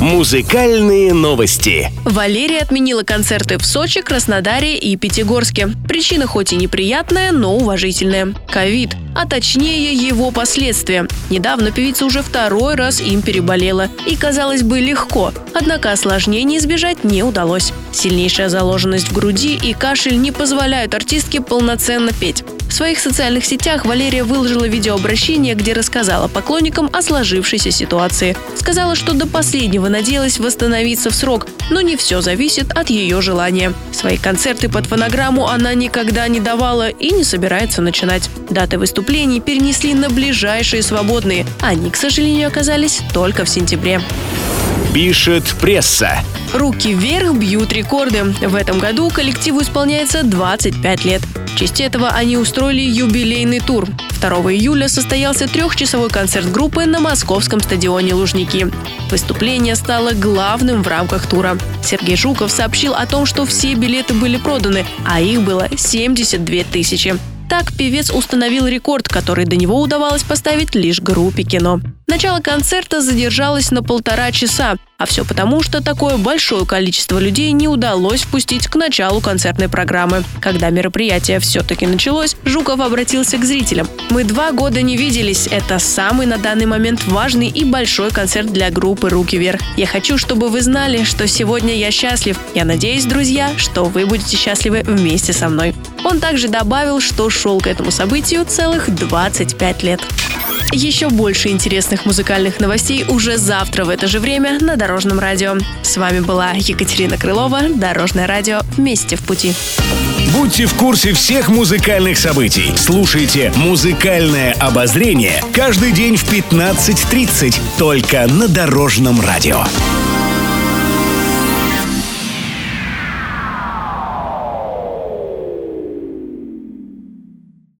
Музыкальные новости. Валерия отменила концерты в Сочи, Краснодаре и Пятигорске. Причина хоть и неприятная, но уважительная. Ковид, а точнее его последствия. Недавно певица уже второй раз им переболела. И, казалось бы, легко. Однако осложнений избежать не удалось. Сильнейшая заложенность в груди и кашель не позволяют артистке полноценно петь. В своих социальных сетях Валерия выложила видеообращение, где рассказала поклонникам о сложившейся ситуации. Сказала, что до последнего надеялась восстановиться в срок, но не все зависит от ее желания. Свои концерты под фонограмму она никогда не давала и не собирается начинать. Даты выступлений перенесли на ближайшие свободные. Они, к сожалению, оказались только в сентябре. Пишет пресса. Руки вверх бьют рекорды. В этом году коллективу исполняется 25 лет. В честь этого они устроили юбилейный тур. 2 июля состоялся трехчасовой концерт группы на московском стадионе «Лужники». Выступление стало главным в рамках тура. Сергей Жуков сообщил о том, что все билеты были проданы, а их было 72 тысячи. Так певец установил рекорд, который до него удавалось поставить лишь группе кино. Начало концерта задержалось на полтора часа, а все потому, что такое большое количество людей не удалось впустить к началу концертной программы. Когда мероприятие все-таки началось, Жуков обратился к зрителям. «Мы два года не виделись. Это самый на данный момент важный и большой концерт для группы «Руки вверх». Я хочу, чтобы вы знали, что сегодня я счастлив. Я надеюсь, друзья, что вы будете счастливы вместе со мной». Он также добавил, что шел к этому событию целых 25 лет. Еще больше интересных музыкальных новостей уже завтра в это же время на Дорожном радио. С вами была Екатерина Крылова, Дорожное радио «Вместе в пути». Будьте в курсе всех музыкальных событий. Слушайте «Музыкальное обозрение» каждый день в 15.30 только на Дорожном радио.